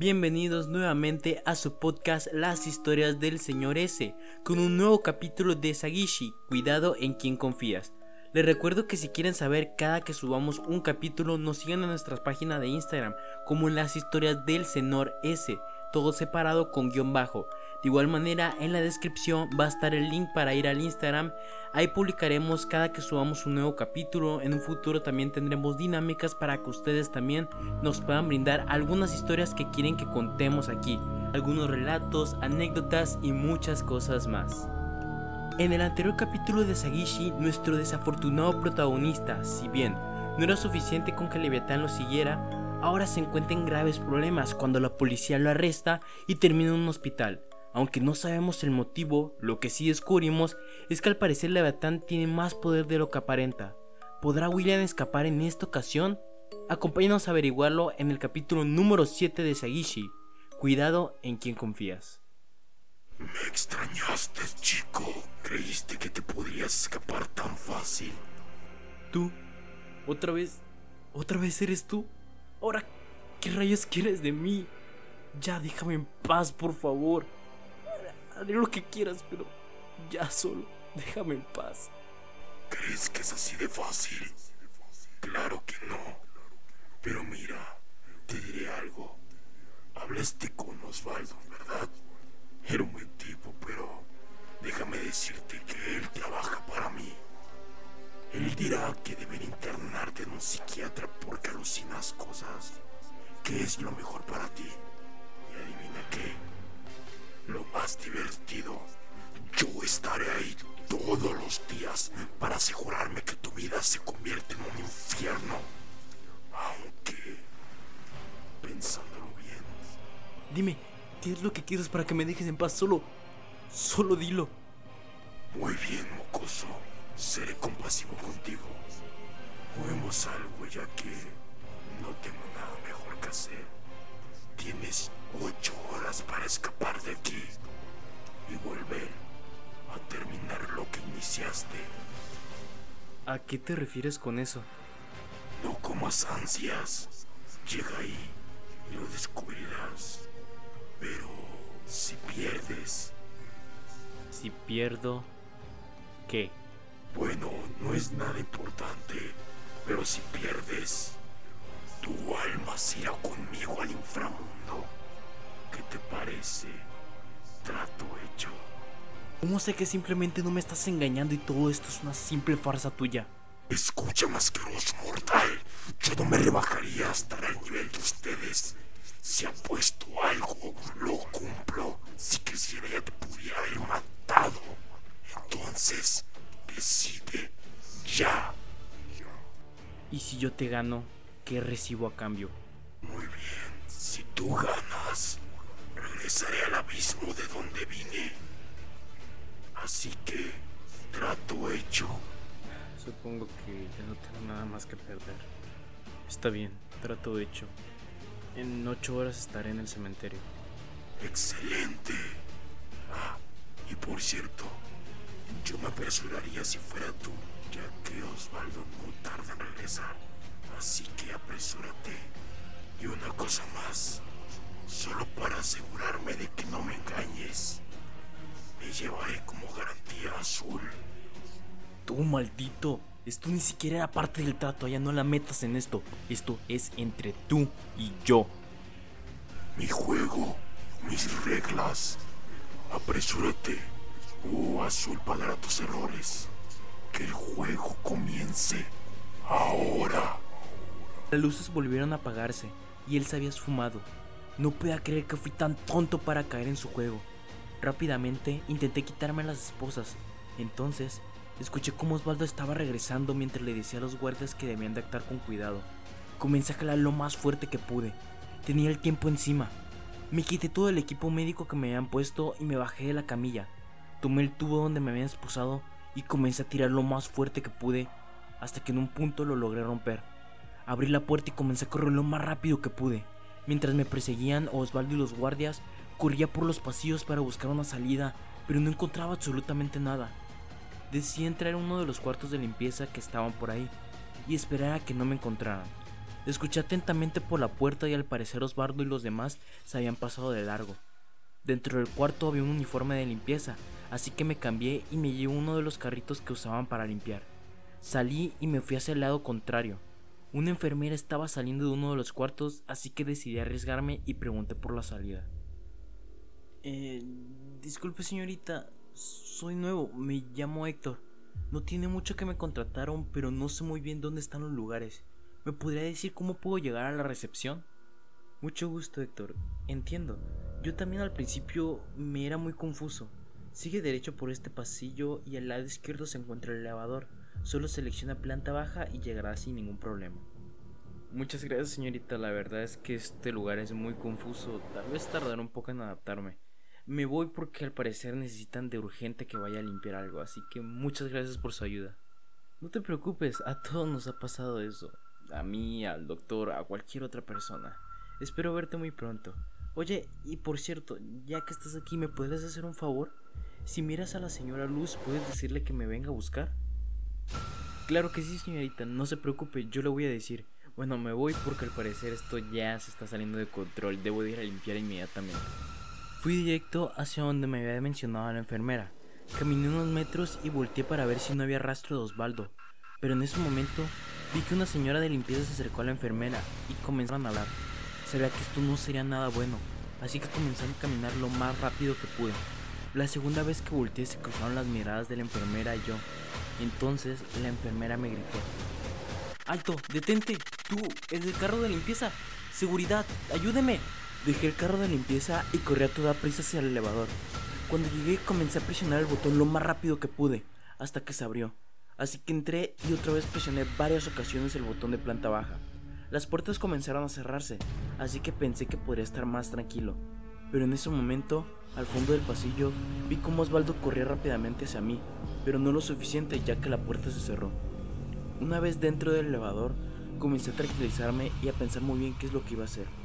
Bienvenidos nuevamente a su podcast Las historias del señor S, con un nuevo capítulo de Sagishi, cuidado en quien confías. Les recuerdo que si quieren saber cada que subamos un capítulo, nos sigan en nuestra página de Instagram como en las historias del señor S, todo separado con guion bajo. De igual manera, en la descripción va a estar el link para ir al Instagram. Ahí publicaremos cada que subamos un nuevo capítulo. En un futuro también tendremos dinámicas para que ustedes también nos puedan brindar algunas historias que quieren que contemos aquí. Algunos relatos, anécdotas y muchas cosas más. En el anterior capítulo de Sagishi, nuestro desafortunado protagonista, si bien no era suficiente con que Leviatán lo siguiera, ahora se encuentra en graves problemas cuando la policía lo arresta y termina en un hospital. Aunque no sabemos el motivo, lo que sí descubrimos es que al parecer Leviatán tiene más poder de lo que aparenta. ¿Podrá William escapar en esta ocasión? Acompáñanos a averiguarlo en el capítulo número 7 de Sagishi. Cuidado en quien confías. Me extrañaste, chico. Creíste que te podrías escapar tan fácil. ¿Tú? ¿Otra vez? ¿Otra vez eres tú? Ahora, ¿qué rayos quieres de mí? Ya déjame en paz, por favor haré lo que quieras, pero ya solo, déjame en paz. ¿Crees que es así de fácil? Claro que no. Pero mira, te diré algo. Hablaste con Osvaldo, ¿verdad? Era un buen tipo, pero déjame decirte que él trabaja para mí. Él dirá que deben internarte en un psiquiatra porque alucinas cosas. ¿Qué es lo mejor para ti? Más divertido. Yo estaré ahí todos los días para asegurarme que tu vida se convierte en un infierno. Aunque, pensándolo bien. Dime, ¿qué es lo que quieres para que me dejes en paz? Solo, solo dilo. Muy bien, mocoso. Seré compasivo contigo. Juguemos algo ya que no tengo nada mejor que hacer. Tienes ocho horas para escapar de aquí y volver a terminar lo que iniciaste. ¿A qué te refieres con eso? No comas ansias. Llega ahí y lo descubrirás. Pero si pierdes... Si pierdo... ¿Qué? Bueno, no es nada importante. Pero si pierdes... Tu alma se irá conmigo al inframundo. ¿Qué te parece? Trato hecho. ¿Cómo sé que simplemente no me estás engañando y todo esto es una simple farsa tuya? Escucha, masqueroso mortal. Yo no me rebajaría hasta el nivel de ustedes. Si ha puesto algo, lo cumplo. Si quisiera ya te pudiera haber matado. Entonces, decide ya. ¿Y si yo te gano, qué recibo a cambio? Muy bien. Si tú ganas, Supongo que ya no tengo nada más que perder. Está bien, trato hecho. En ocho horas estaré en el cementerio. Excelente. Ah, y por cierto, yo me apresuraría si fuera tú, ya que Osvaldo no tarda en regresar. Así que apresúrate. Y una cosa más solo para asegurarme de que no me engañes. Me llevaré como garantía azul. Tú, maldito. Esto ni siquiera era parte del trato, ya no la metas en esto. Esto es entre tú y yo. Mi juego, mis reglas. Apresúrate. Oh, azul pagará tus errores. Que el juego comience ahora. Las luces volvieron a apagarse y él se había esfumado. No podía creer que fui tan tonto para caer en su juego. Rápidamente intenté quitarme a las esposas. Entonces, escuché cómo Osvaldo estaba regresando mientras le decía a los guardias que debían de actuar con cuidado. Comencé a jalar lo más fuerte que pude. Tenía el tiempo encima. Me quité todo el equipo médico que me habían puesto y me bajé de la camilla. Tomé el tubo donde me habían esposado y comencé a tirar lo más fuerte que pude hasta que en un punto lo logré romper. Abrí la puerta y comencé a correr lo más rápido que pude. Mientras me perseguían Osvaldo y los guardias, corría por los pasillos para buscar una salida, pero no encontraba absolutamente nada. Decidí entrar en uno de los cuartos de limpieza que estaban por ahí y esperar a que no me encontraran. Escuché atentamente por la puerta y al parecer Osvaldo y los demás se habían pasado de largo. Dentro del cuarto había un uniforme de limpieza, así que me cambié y me llevé uno de los carritos que usaban para limpiar. Salí y me fui hacia el lado contrario. Una enfermera estaba saliendo de uno de los cuartos, así que decidí arriesgarme y pregunté por la salida. Eh, disculpe señorita, soy nuevo, me llamo Héctor. No tiene mucho que me contrataron, pero no sé muy bien dónde están los lugares. ¿Me podría decir cómo puedo llegar a la recepción? Mucho gusto, Héctor. Entiendo. Yo también al principio me era muy confuso. Sigue derecho por este pasillo y al lado izquierdo se encuentra el elevador. Solo selecciona planta baja y llegará sin ningún problema. Muchas gracias, señorita. La verdad es que este lugar es muy confuso. Tal vez tardará un poco en adaptarme. Me voy porque al parecer necesitan de urgente que vaya a limpiar algo, así que muchas gracias por su ayuda. No te preocupes, a todos nos ha pasado eso. A mí, al doctor, a cualquier otra persona. Espero verte muy pronto. Oye, y por cierto, ya que estás aquí, ¿me puedes hacer un favor? Si miras a la señora Luz, ¿puedes decirle que me venga a buscar? Claro que sí, señorita, no se preocupe, yo le voy a decir. Bueno, me voy porque al parecer esto ya se está saliendo de control, debo de ir a limpiar inmediatamente. Fui directo hacia donde me había mencionado la enfermera. Caminé unos metros y volteé para ver si no había rastro de Osvaldo. Pero en ese momento vi que una señora de limpieza se acercó a la enfermera y comenzaron a hablar. Sabía que esto no sería nada bueno, así que comencé a caminar lo más rápido que pude. La segunda vez que volteé se cruzaron las miradas de la enfermera y yo. Entonces la enfermera me gritó. ¡Alto! ¡Detente! ¡Tú! ¡El del carro de limpieza! ¡Seguridad! ¡Ayúdeme! Dejé el carro de limpieza y corrí a toda prisa hacia el elevador. Cuando llegué comencé a presionar el botón lo más rápido que pude, hasta que se abrió. Así que entré y otra vez presioné varias ocasiones el botón de planta baja. Las puertas comenzaron a cerrarse, así que pensé que podría estar más tranquilo. Pero en ese momento, al fondo del pasillo, vi cómo Osvaldo corría rápidamente hacia mí, pero no lo suficiente ya que la puerta se cerró. Una vez dentro del elevador, comencé a tranquilizarme y a pensar muy bien qué es lo que iba a hacer.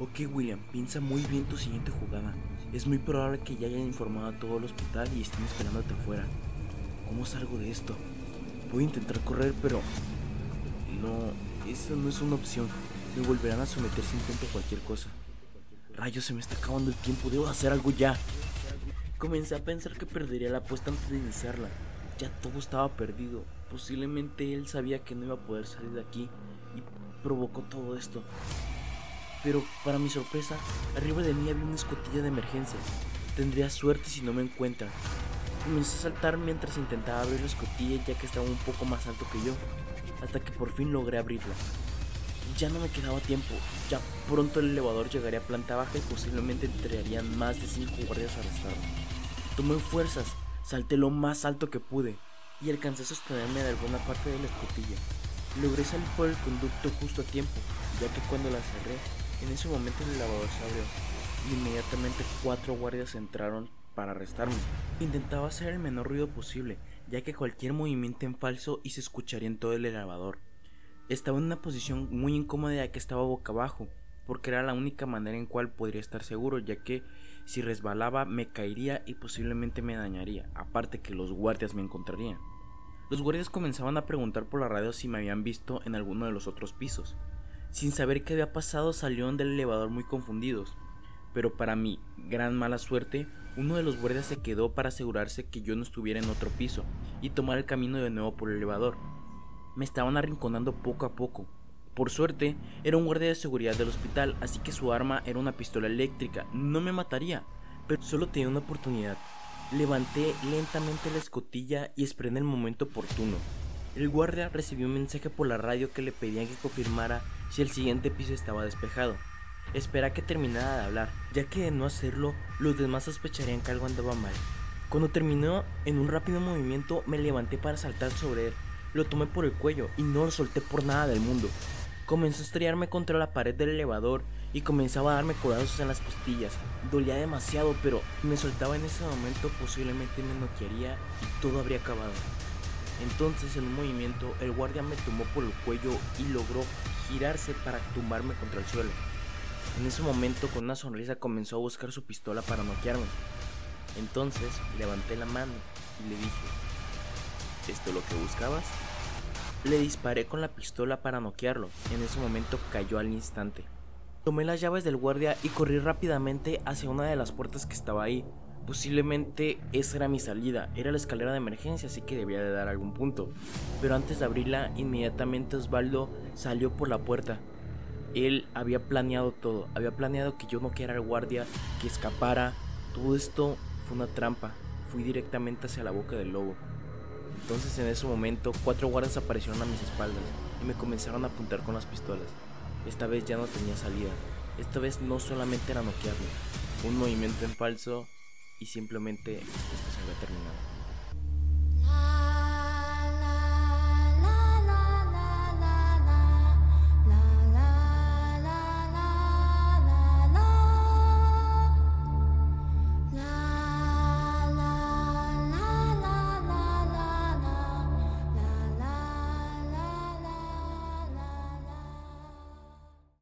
Ok, William, piensa muy bien tu siguiente jugada. Es muy probable que ya hayan informado a todo el hospital y estén esperándote afuera. ¿Cómo salgo de esto? A intentar correr, pero... No, eso no es una opción. Me volverán a someter si intento cualquier cosa. Rayos, se me está acabando el tiempo, debo hacer algo ya. Comencé a pensar que perdería la apuesta antes de iniciarla. Ya todo estaba perdido. Posiblemente él sabía que no iba a poder salir de aquí y provocó todo esto. Pero, para mi sorpresa, arriba de mí había una escotilla de emergencia. Tendría suerte si no me encuentran. Comencé a saltar mientras intentaba abrir la escotilla ya que estaba un poco más alto que yo, hasta que por fin logré abrirla. Ya no me quedaba tiempo, ya pronto el elevador llegaría a planta baja y posiblemente entrarían más de 5 guardias a arrestarme. Tomé fuerzas, salté lo más alto que pude y alcancé a sostenerme de alguna parte de la escotilla. Logré salir por el conducto justo a tiempo, ya que cuando la cerré en ese momento el elevador se abrió y inmediatamente cuatro guardias entraron para arrestarme. Intentaba hacer el menor ruido posible, ya que cualquier movimiento en falso y se escucharía en todo el elevador. Estaba en una posición muy incómoda ya que estaba boca abajo, porque era la única manera en cual podría estar seguro, ya que si resbalaba me caería y posiblemente me dañaría, aparte que los guardias me encontrarían. Los guardias comenzaban a preguntar por la radio si me habían visto en alguno de los otros pisos. Sin saber qué había pasado salieron del elevador muy confundidos. Pero para mi gran mala suerte, uno de los guardias se quedó para asegurarse que yo no estuviera en otro piso y tomar el camino de nuevo por el elevador. Me estaban arrinconando poco a poco. Por suerte, era un guardia de seguridad del hospital, así que su arma era una pistola eléctrica. No me mataría, pero solo tenía una oportunidad. Levanté lentamente la escotilla y esperé en el momento oportuno. El guardia recibió un mensaje por la radio que le pedían que confirmara si el siguiente piso estaba despejado. Espera que terminara de hablar, ya que de no hacerlo, los demás sospecharían que algo andaba mal. Cuando terminó, en un rápido movimiento me levanté para saltar sobre él. Lo tomé por el cuello y no lo solté por nada del mundo. Comenzó a estrellarme contra la pared del elevador y comenzaba a darme codazos en las costillas. Dolía demasiado, pero me soltaba en ese momento posiblemente me noquearía y todo habría acabado. Entonces en un movimiento el guardia me tomó por el cuello y logró girarse para tumbarme contra el suelo. En ese momento con una sonrisa comenzó a buscar su pistola para noquearme. Entonces levanté la mano y le dije, ¿esto es lo que buscabas? Le disparé con la pistola para noquearlo. En ese momento cayó al instante. Tomé las llaves del guardia y corrí rápidamente hacia una de las puertas que estaba ahí. Posiblemente esa era mi salida, era la escalera de emergencia, así que debía de dar algún punto. Pero antes de abrirla, inmediatamente Osvaldo salió por la puerta. Él había planeado todo, había planeado que yo no quiera al guardia, que escapara. Todo esto fue una trampa. Fui directamente hacia la boca del lobo. Entonces en ese momento cuatro guardias aparecieron a mis espaldas y me comenzaron a apuntar con las pistolas. Esta vez ya no tenía salida. Esta vez no solamente era noquearme, un movimiento en falso y simplemente esto se había terminado.